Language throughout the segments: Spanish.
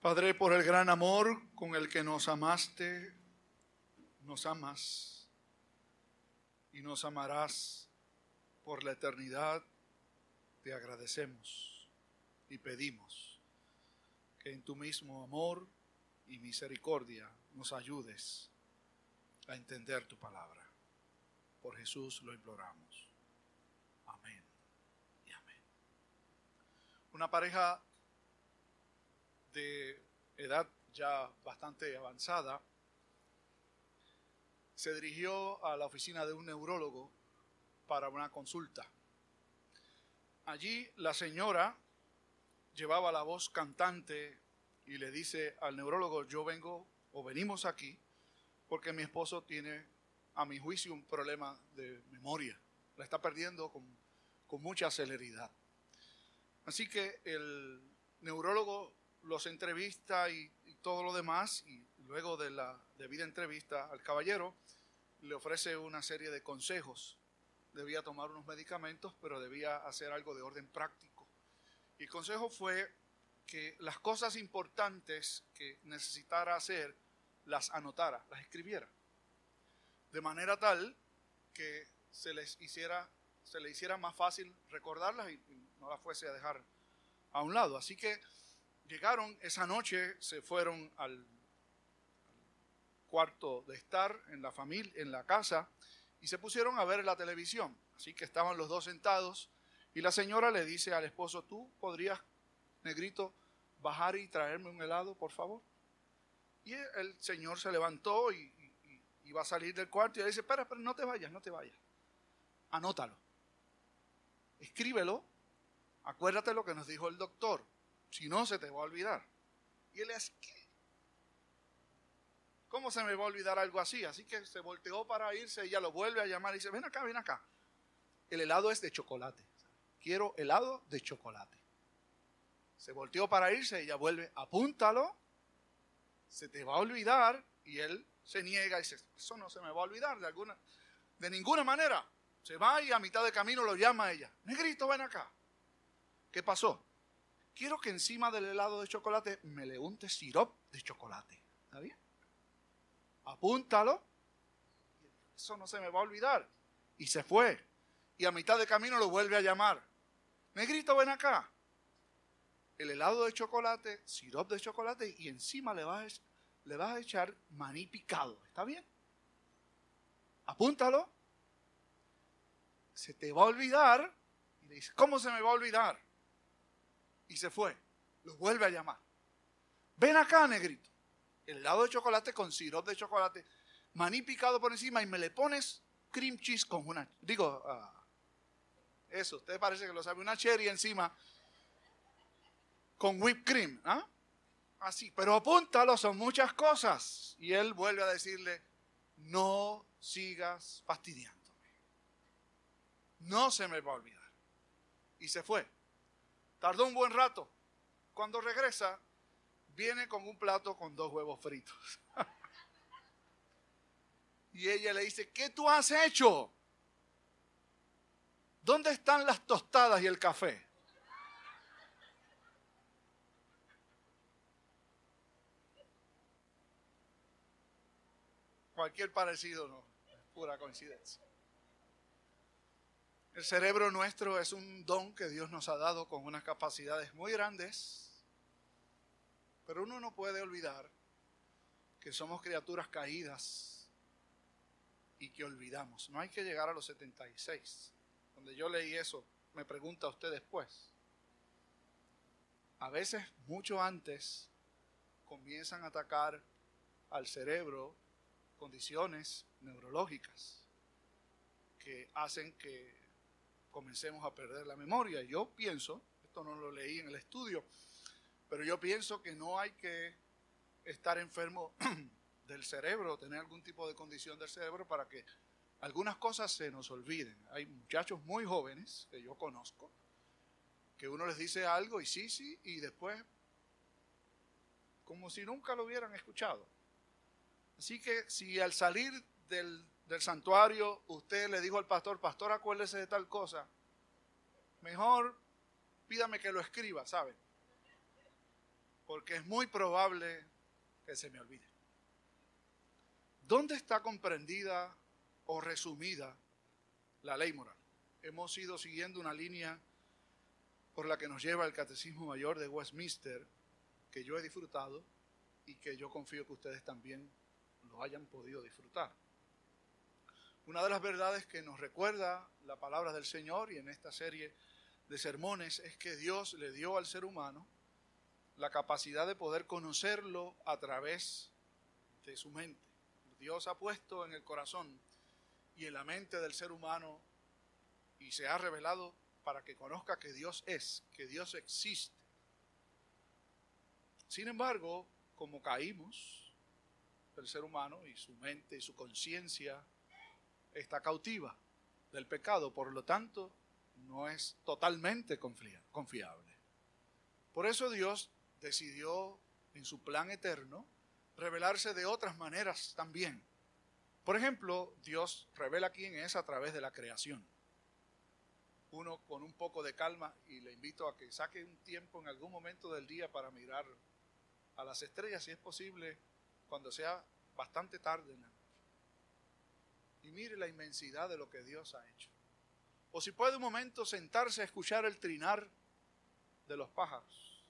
Padre, por el gran amor con el que nos amaste, nos amas y nos amarás por la eternidad, te agradecemos y pedimos que en tu mismo amor y misericordia nos ayudes a entender tu palabra. Por Jesús lo imploramos. Amén y amén. Una pareja de edad ya bastante avanzada se dirigió a la oficina de un neurólogo para una consulta. Allí la señora llevaba la voz cantante y le dice al neurólogo, yo vengo o venimos aquí porque mi esposo tiene, a mi juicio, un problema de memoria. La está perdiendo con, con mucha celeridad. Así que el neurólogo los entrevista y, todo lo demás, y luego de la debida entrevista al caballero, le ofrece una serie de consejos. Debía tomar unos medicamentos, pero debía hacer algo de orden práctico. Y el consejo fue que las cosas importantes que necesitara hacer las anotara, las escribiera. De manera tal que se les hiciera, se le hiciera más fácil recordarlas y no las fuese a dejar a un lado. Así que llegaron esa noche, se fueron al, cuarto de estar en la familia, en la casa, y se pusieron a ver la televisión. Así que estaban los dos sentados y la señora le dice al esposo, ¿tú podrías, negrito, bajar y traerme un helado, por favor? Y el señor se levantó y, iba a salir del cuarto y le dice, espera, espera, no te vayas, no te vayas. Anótalo. Escríbelo. Acuérdate lo que nos dijo el doctor. Si no, se te va a olvidar. Y él es, ¿qué? ¿Cómo se me va a olvidar algo así? Así que se volteó para irse, ella lo vuelve a llamar y dice, ven acá, ven acá. El helado es de chocolate. Quiero helado de chocolate. Se volteó para irse, ella vuelve, apúntalo, se te va a olvidar. Y él se niega y dice, eso no se me va a olvidar de alguna, de ninguna manera. Se va y a mitad de camino lo llama ella. Negrito, ven acá. ¿Qué pasó? Quiero que encima del helado de chocolate me le unte sirop de chocolate. ¿Está bien? Apúntalo. Eso no se me va a olvidar. Y se fue. Y a mitad de camino lo vuelve a llamar. Negrito, ven acá. El helado de chocolate, sirop de chocolate y encima le vas, a, le vas a echar maní picado. ¿Está bien? Apúntalo. Se te va a olvidar. Y le dice, ¿cómo se me va a olvidar? Y se fue. Lo vuelve a llamar. Ven acá, negrito. El helado de chocolate con sirope de chocolate, maní picado por encima y me le pones cream cheese con una. Digo, ah, eso, usted parece que lo sabe, una cherry encima con whipped cream. ¿ah? Así, pero apúntalo, son muchas cosas. Y él vuelve a decirle: No sigas fastidiándome. No se me va a olvidar. Y se fue. Tardó un buen rato. Cuando regresa, viene con un plato con dos huevos fritos. y ella le dice, ¿qué tú has hecho? ¿Dónde están las tostadas y el café? Cualquier parecido no, es pura coincidencia. El cerebro nuestro es un don que Dios nos ha dado con unas capacidades muy grandes, pero uno no puede olvidar que somos criaturas caídas y que olvidamos. No hay que llegar a los 76. Donde yo leí eso, me pregunta usted después. A veces, mucho antes, comienzan a atacar al cerebro condiciones neurológicas que hacen que comencemos a perder la memoria. Yo pienso, esto no lo leí en el estudio, pero yo pienso que no hay que estar enfermo del cerebro, tener algún tipo de condición del cerebro para que algunas cosas se nos olviden. Hay muchachos muy jóvenes que yo conozco, que uno les dice algo y sí, sí, y después como si nunca lo hubieran escuchado. Así que si al salir del del santuario, usted le dijo al pastor, pastor, acuérdese de tal cosa, mejor pídame que lo escriba, ¿sabe? porque es muy probable que se me olvide. ¿Dónde está comprendida o resumida la ley moral? Hemos ido siguiendo una línea por la que nos lleva el Catecismo Mayor de Westminster, que yo he disfrutado y que yo confío que ustedes también lo hayan podido disfrutar. Una de las verdades que nos recuerda la palabra del Señor y en esta serie de sermones es que Dios le dio al ser humano la capacidad de poder conocerlo a través de su mente. Dios ha puesto en el corazón y en la mente del ser humano y se ha revelado para que conozca que Dios es, que Dios existe. Sin embargo, como caímos, el ser humano y su mente y su conciencia está cautiva del pecado, por lo tanto, no es totalmente confiable. Por eso Dios decidió en su plan eterno revelarse de otras maneras también. Por ejemplo, Dios revela quién es a través de la creación. Uno con un poco de calma y le invito a que saque un tiempo en algún momento del día para mirar a las estrellas, si es posible, cuando sea bastante tarde en la. Y mire la inmensidad de lo que Dios ha hecho. O si puede un momento sentarse a escuchar el trinar de los pájaros.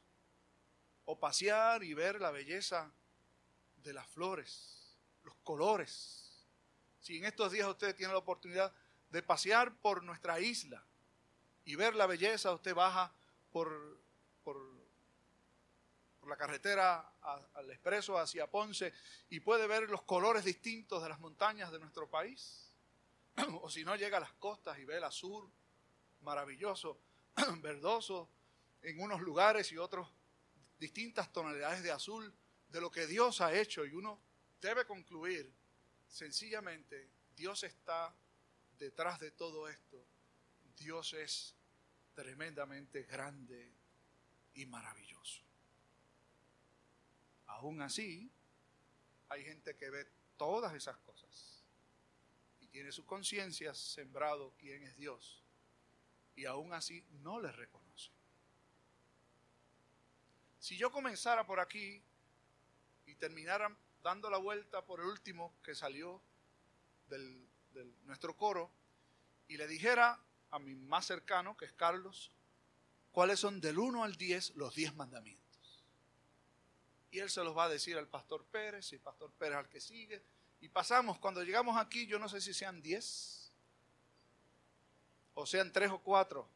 O pasear y ver la belleza de las flores, los colores. Si en estos días usted tiene la oportunidad de pasear por nuestra isla y ver la belleza, usted baja por, la carretera al expreso hacia Ponce y puede ver los colores distintos de las montañas de nuestro país o si no llega a las costas y ve el azul maravilloso, verdoso, en unos lugares y otros distintas tonalidades de azul de lo que Dios ha hecho y uno debe concluir sencillamente, Dios está detrás de todo esto. Dios es tremendamente grande y maravilloso. Aún así, hay gente que ve todas esas cosas tiene su conciencia sembrado quién es Dios y aún así no le reconoce. Si yo comenzara por aquí y terminara dando la vuelta por el último que salió del, nuestro coro y le dijera a mi más cercano, que es Carlos, cuáles son del 1 al 10 los 10 mandamientos. Y él se los va a decir al pastor Pérez y el pastor Pérez al que sigue y pasamos, cuando llegamos aquí, yo no sé si sean diez o sean tres o cuatro.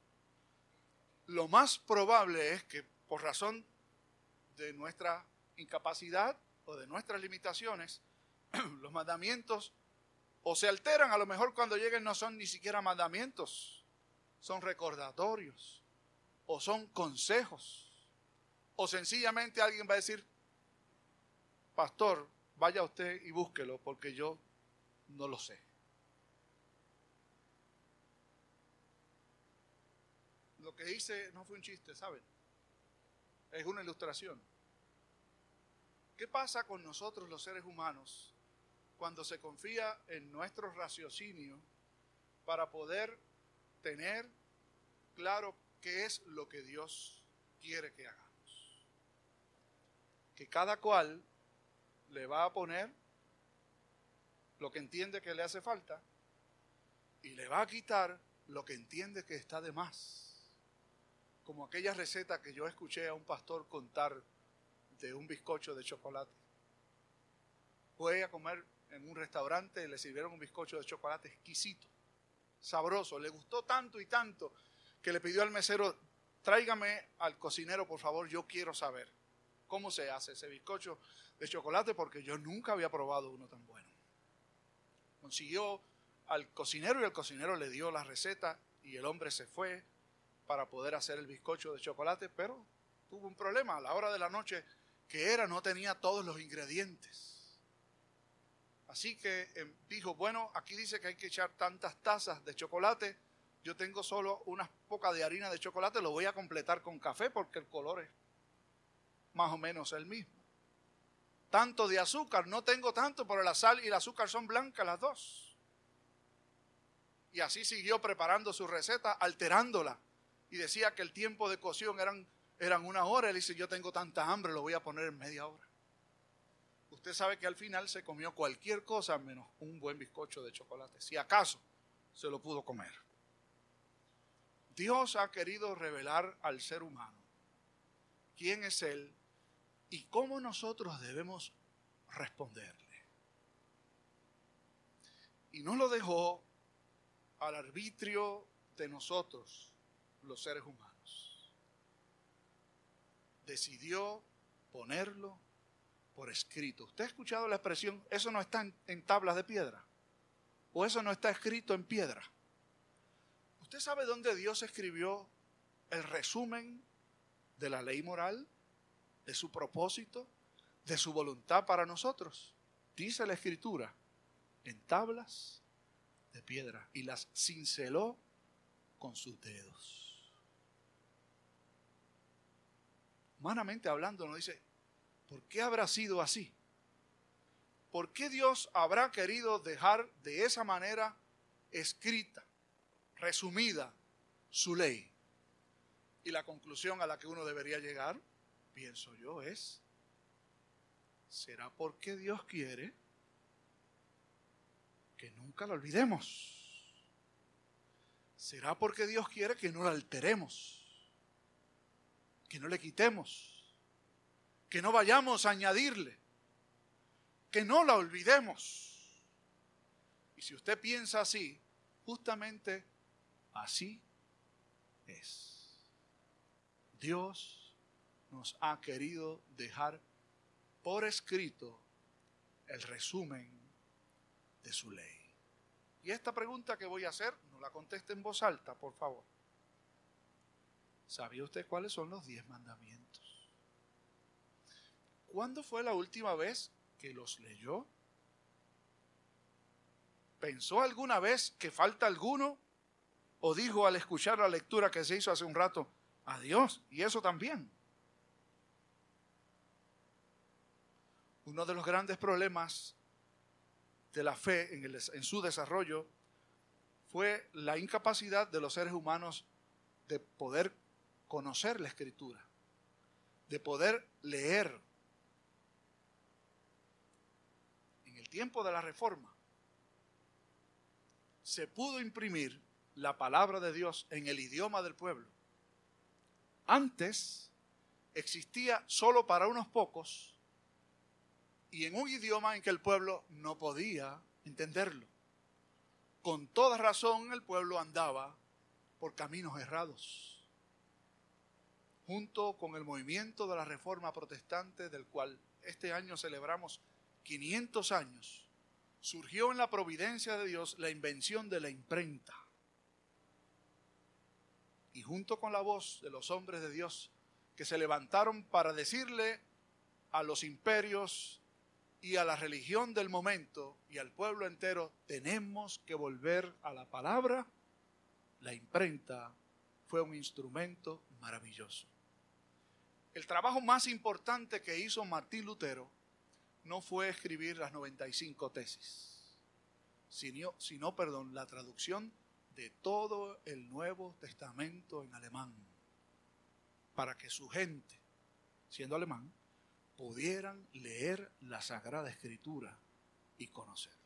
Lo más probable es que por razón de nuestra incapacidad o de nuestras limitaciones, los mandamientos o se alteran, a lo mejor cuando lleguen no son ni siquiera mandamientos, son recordatorios o son consejos. O sencillamente alguien va a decir, pastor, vaya usted y búsquelo porque yo no lo sé. Lo que hice no fue un chiste, ¿saben? Es una ilustración. ¿Qué pasa con nosotros los seres humanos cuando se confía en nuestro raciocinio para poder tener claro qué es lo que Dios quiere que hagamos? Que cada cual le va a poner lo que entiende que le hace falta y le va a quitar lo que entiende que está de más. Como aquella receta que yo escuché a un pastor contar de un bizcocho de chocolate. Fue a comer en un restaurante y le sirvieron un bizcocho de chocolate exquisito, sabroso. Le gustó tanto y tanto que le pidió al mesero, tráigame al cocinero, por favor, yo quiero saber cómo se hace ese bizcocho de chocolate porque yo nunca había probado uno tan bueno. Consiguió al cocinero y el cocinero le dio la receta y el hombre se fue para poder hacer el bizcocho de chocolate, pero tuvo un problema. A la hora de la noche que era no tenía todos los ingredientes. Así que em, dijo, bueno, aquí dice que hay que echar tantas tazas de chocolate, yo tengo solo unas pocas de harina de chocolate, lo voy a completar con café porque el color es más o menos el mismo tanto de azúcar, no tengo tanto, pero la sal y el azúcar son blancas las dos. Y así siguió preparando su receta, alterándola. Y decía que el tiempo de cocción eran eran una hora, él dice, yo tengo tanta hambre, lo voy a poner en media hora. Usted sabe que al final se comió cualquier cosa menos un buen bizcocho de chocolate, si acaso se lo pudo comer. Dios ha querido revelar al ser humano quién es Él y cómo nosotros debemos responderle. Y no lo dejó al arbitrio de nosotros, los seres humanos. Decidió ponerlo por escrito. ¿Usted ha escuchado la expresión, eso no está en, tablas de piedra? ¿O eso no está escrito en piedra? ¿Usted sabe dónde Dios escribió el resumen de la ley moral, de su propósito, de su voluntad para nosotros? Dice la escritura, en tablas de piedra y las cinceló con sus dedos. Humanamente hablando, nos dice, ¿por qué habrá sido así? ¿Por qué Dios habrá querido dejar de esa manera escrita, resumida, su ley? Y la conclusión a la que uno debería llegar, pienso yo, es, ¿será porque Dios quiere que nunca la olvidemos? ¿Será porque Dios quiere que no la alteremos? Que no le quitemos. Que no vayamos a añadirle. Que no la olvidemos. Y si usted piensa así, justamente así es. Dios nos ha querido dejar por escrito el resumen de su ley. Y esta pregunta que voy a hacer, no la conteste en voz alta, por favor. ¿Sabía usted cuáles son los diez mandamientos? ¿Cuándo fue la última vez que los leyó? ¿Pensó alguna vez que falta alguno? ¿O dijo al escuchar la lectura que se hizo hace un rato, adiós? Y eso también. Uno de los grandes problemas de la fe en, su desarrollo fue la incapacidad de los seres humanos de poder conocer la escritura, de poder leer. En el tiempo de la reforma se pudo imprimir la palabra de Dios en el idioma del pueblo. Antes existía solo para unos pocos y en un idioma en que el pueblo no podía entenderlo. Con toda razón el pueblo andaba por caminos errados. Junto con el movimiento de la Reforma Protestante, del cual este año celebramos 500 años, surgió en la providencia de Dios la invención de la imprenta. Y junto con la voz de los hombres de Dios que se levantaron para decirle a los imperios y a la religión del momento y al pueblo entero, tenemos que volver a la palabra. La imprenta fue un instrumento maravilloso. El trabajo más importante que hizo Martín Lutero no fue escribir las 95 tesis, sino, perdón, la traducción de todo el Nuevo Testamento en alemán, para que su gente, siendo alemán, pudieran leer la Sagrada Escritura y conocerla.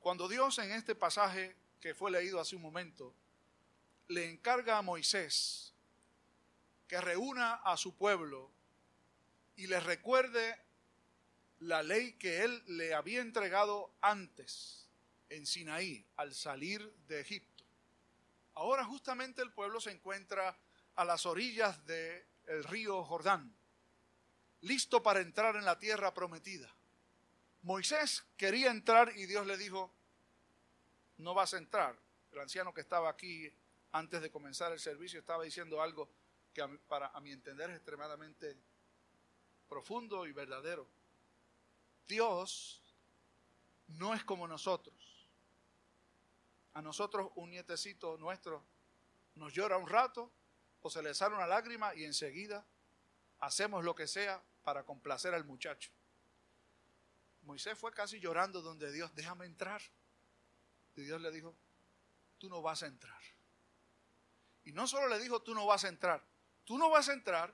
Cuando Dios en este pasaje que fue leído hace un momento, le encarga a Moisés que reúna a su pueblo y le recuerde la ley que él le había entregado antes en Sinaí al salir de Egipto. Ahora justamente el pueblo se encuentra a las orillas de el río Jordán, listo para entrar en la tierra prometida. Moisés quería entrar y Dios le dijo, no vas a entrar. El anciano que estaba aquí antes de comenzar el servicio estaba diciendo algo que para a mi entender es extremadamente profundo y verdadero. Dios no es como nosotros. A nosotros un nietecito nuestro nos llora un rato o se le sale una lágrima y enseguida hacemos lo que sea para complacer al muchacho. Moisés fue casi llorando donde Dios, déjame entrar. Y Dios le dijo, tú no vas a entrar. Y no solo le dijo, tú no vas a entrar, tú no vas a entrar,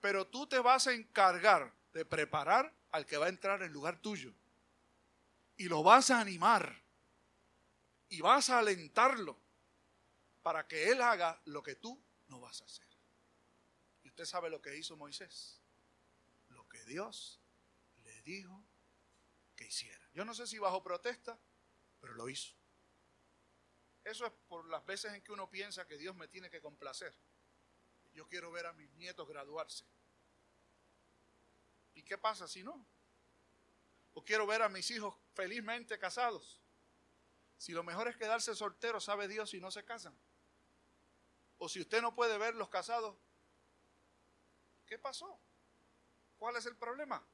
pero tú te vas a encargar de preparar al que va a entrar en lugar tuyo. Y lo vas a animar. Y vas a alentarlo para que él haga lo que tú no vas a hacer. Y usted sabe lo que hizo Moisés. Lo que Dios le dijo que hiciera. Yo no sé si bajo protesta, pero lo hizo. Eso es por las veces en que uno piensa que Dios me tiene que complacer. Yo quiero ver a mis nietos graduarse. ¿Y qué pasa si no? O quiero ver a mis hijos felizmente casados. Si lo mejor es quedarse soltero, sabe Dios si no se casan. O si usted no puede ver los casados, ¿qué pasó? ¿Cuál es el problema?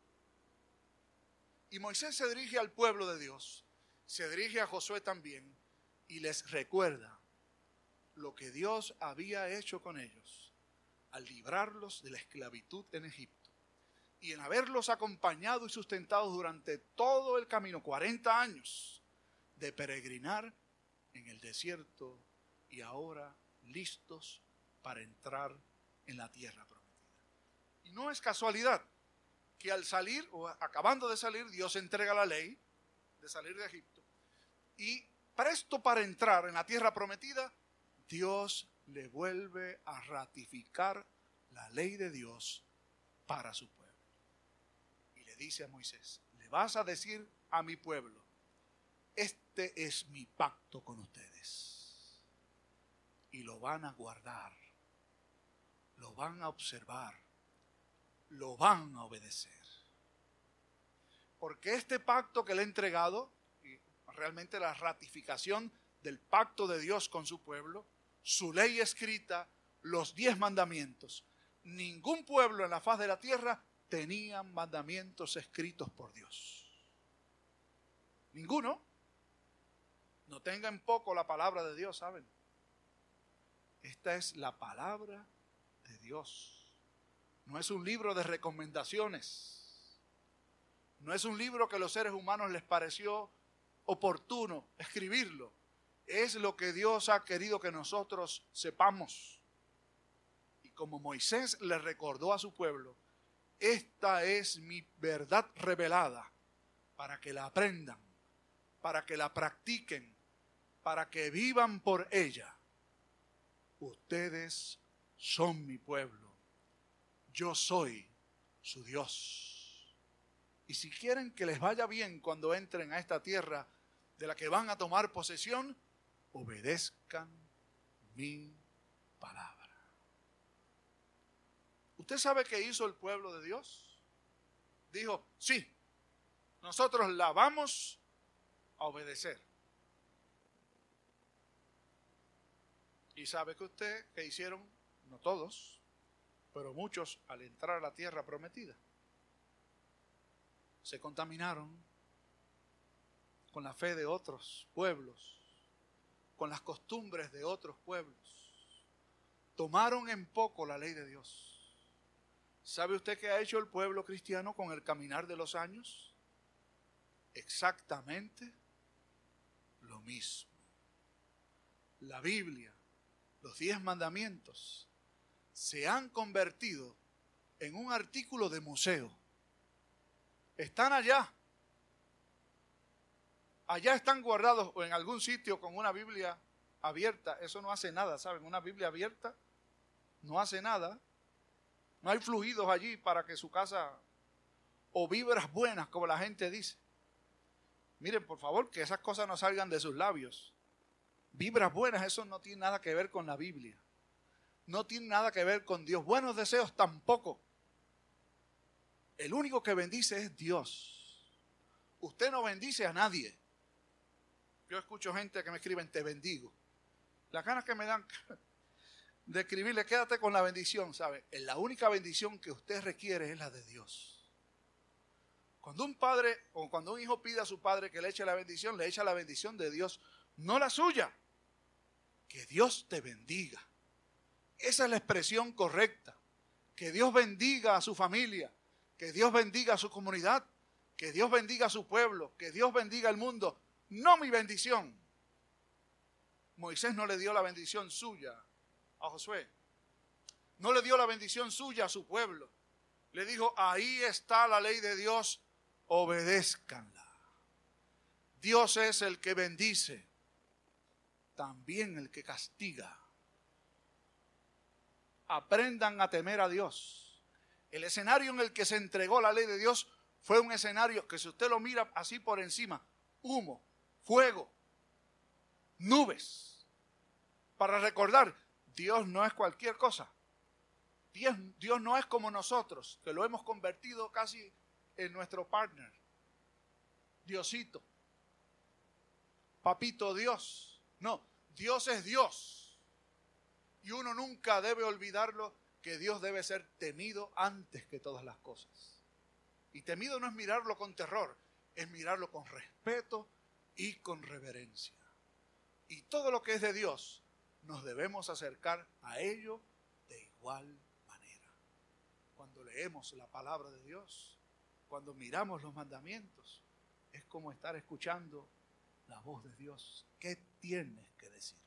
Y Moisés se dirige al pueblo de Dios, se dirige a Josué también y les recuerda lo que Dios había hecho con ellos al librarlos de la esclavitud en Egipto y en haberlos acompañado y sustentado durante todo el camino, 40 años de peregrinar en el desierto y ahora listos para entrar en la tierra prometida. Y no es casualidad que al salir o acabando de salir, Dios entrega la ley de salir de Egipto y presto para entrar en la tierra prometida, Dios le vuelve a ratificar la ley de Dios para su pueblo. Y le dice a Moisés, le vas a decir a mi pueblo, este es mi pacto con ustedes. Y lo van a guardar, lo van a observar, lo van a obedecer. Porque este pacto que le he entregado realmente la ratificación del pacto de Dios con su pueblo, su ley escrita, los diez mandamientos. Ningún pueblo en la faz de la tierra tenía mandamientos escritos por Dios. Ninguno. No tengan poco la palabra de Dios, ¿saben? Esta es la palabra de Dios. No es un libro de recomendaciones. No es un libro que los seres humanos les pareció oportuno escribirlo. Es lo que Dios ha querido que nosotros sepamos. Y como Moisés le recordó a su pueblo, esta es mi verdad revelada para que la aprendan, para que la practiquen, para que vivan por ella. Ustedes son mi pueblo. Yo soy su Dios. Y si quieren que les vaya bien cuando entren a esta tierra de la que van a tomar posesión, obedezcan mi palabra. ¿Usted sabe qué hizo el pueblo de Dios? Dijo, sí, nosotros la vamos a obedecer. Y sabe que usted, que hicieron, no todos, pero muchos al entrar a la tierra prometida, se contaminaron con la fe de otros pueblos, con las costumbres de otros pueblos. Tomaron en poco la ley de Dios. ¿Sabe usted qué ha hecho el pueblo cristiano con el caminar de los años? Exactamente lo mismo. La Biblia, los diez mandamientos, se han convertido en un artículo de museo. Están allá allá están guardados o en algún sitio con una Biblia abierta, eso no hace nada, ¿saben? Una Biblia abierta no hace nada. No hay fluidos allí para que su casa o vibras buenas, como la gente dice. Miren, por favor, que esas cosas no salgan de sus labios. Vibras buenas, eso no tiene nada que ver con la Biblia. No tiene nada que ver con Dios. Buenos deseos tampoco. El único que bendice es Dios. Usted no bendice a nadie. Yo escucho gente que me escriben, te bendigo. Las ganas que me dan de escribirle, quédate con la bendición, ¿sabe? La única bendición que usted requiere es la de Dios. Cuando un padre o cuando un hijo pide a su padre que le eche la bendición, le echa la bendición de Dios, no la suya. Que Dios te bendiga. Esa es la expresión correcta. Que Dios bendiga a su familia, que Dios bendiga a su comunidad, que Dios bendiga a su pueblo, que Dios bendiga al mundo no mi bendición. Moisés no le dio la bendición suya a Josué. No le dio la bendición suya a su pueblo. Le dijo, ahí está la ley de Dios, obedézcanla. Dios es el que bendice, también el que castiga. Aprendan a temer a Dios. El escenario en el que se entregó la ley de Dios fue un escenario que si usted lo mira así por encima, humo, fuego, nubes, para recordar, Dios no es cualquier cosa. Dios, no es como nosotros, que lo hemos convertido casi en nuestro partner. Diosito. Papito Dios. No, Dios es Dios. Y uno nunca debe olvidarlo que Dios debe ser temido antes que todas las cosas. Y temido no es mirarlo con terror, es mirarlo con respeto y con reverencia. Y todo lo que es de Dios, nos debemos acercar a ello de igual manera. Cuando leemos la palabra de Dios, cuando miramos los mandamientos, es como estar escuchando la voz de Dios. ¿Qué tienes que decirme?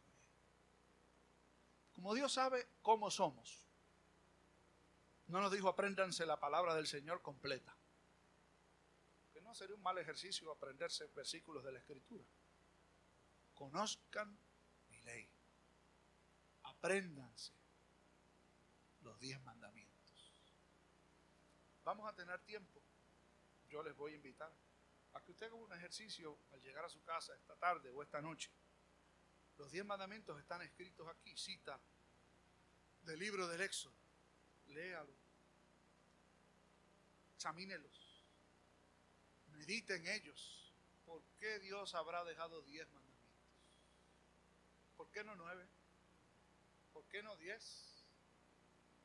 Como Dios sabe cómo somos, no nos dijo apréndanse la palabra del Señor completa. Que no sería un mal ejercicio aprenderse versículos de la Escritura. Conozcan mi ley. Apréndanse los diez mandamientos. Vamos a tener tiempo. Yo les voy a invitar a que usted haga un ejercicio al llegar a su casa esta tarde o esta noche. Los diez mandamientos están escritos aquí, cita del libro del Éxodo. Léalo. Examínelos. Medite en ellos. ¿Por qué Dios habrá dejado diez mandamientos? ¿Por qué no nueve? ¿Por qué no diez?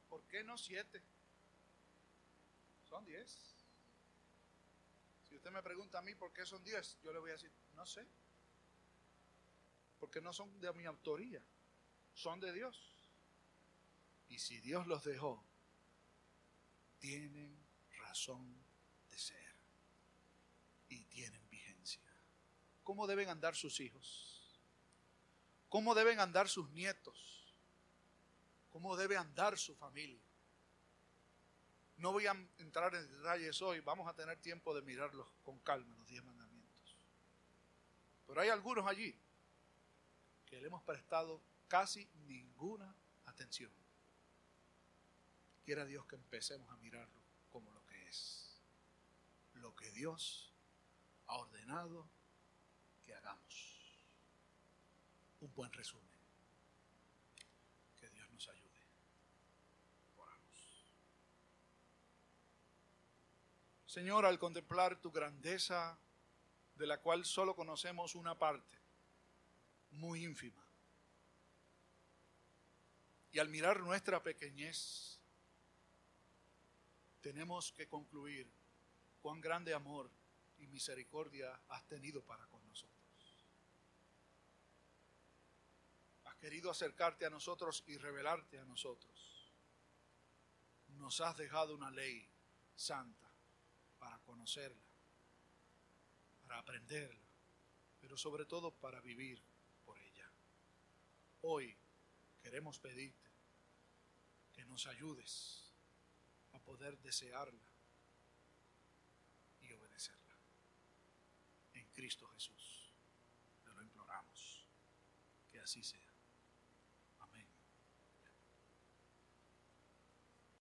¿Por qué no siete? Son diez. Si usted me pregunta a mí por qué son diez, yo le voy a decir, no sé. Porque no son de mi autoría, son de Dios. Y si Dios los dejó, tienen razón de ser y tienen vigencia. ¿Cómo deben andar sus hijos? ¿Cómo deben andar sus nietos? ¿Cómo debe andar su familia? No voy a entrar en detalles hoy, vamos a tener tiempo de mirarlos con calma, los diez mandamientos. Pero hay algunos allí que le hemos prestado casi ninguna atención. Quiera Dios que empecemos a mirarlo como lo que es, lo que Dios ha ordenado que hagamos. Un buen resumen. Señor, al contemplar tu grandeza, de la cual solo conocemos una parte, muy ínfima, y al mirar nuestra pequeñez, tenemos que concluir cuán grande amor y misericordia has tenido para con nosotros. Has querido acercarte a nosotros y revelarte a nosotros. Nos has dejado una ley santa para conocerla, para aprenderla, pero sobre todo para vivir. Hoy queremos pedirte que nos ayudes a poder desearla y obedecerla. En Cristo Jesús te lo imploramos. Que así sea.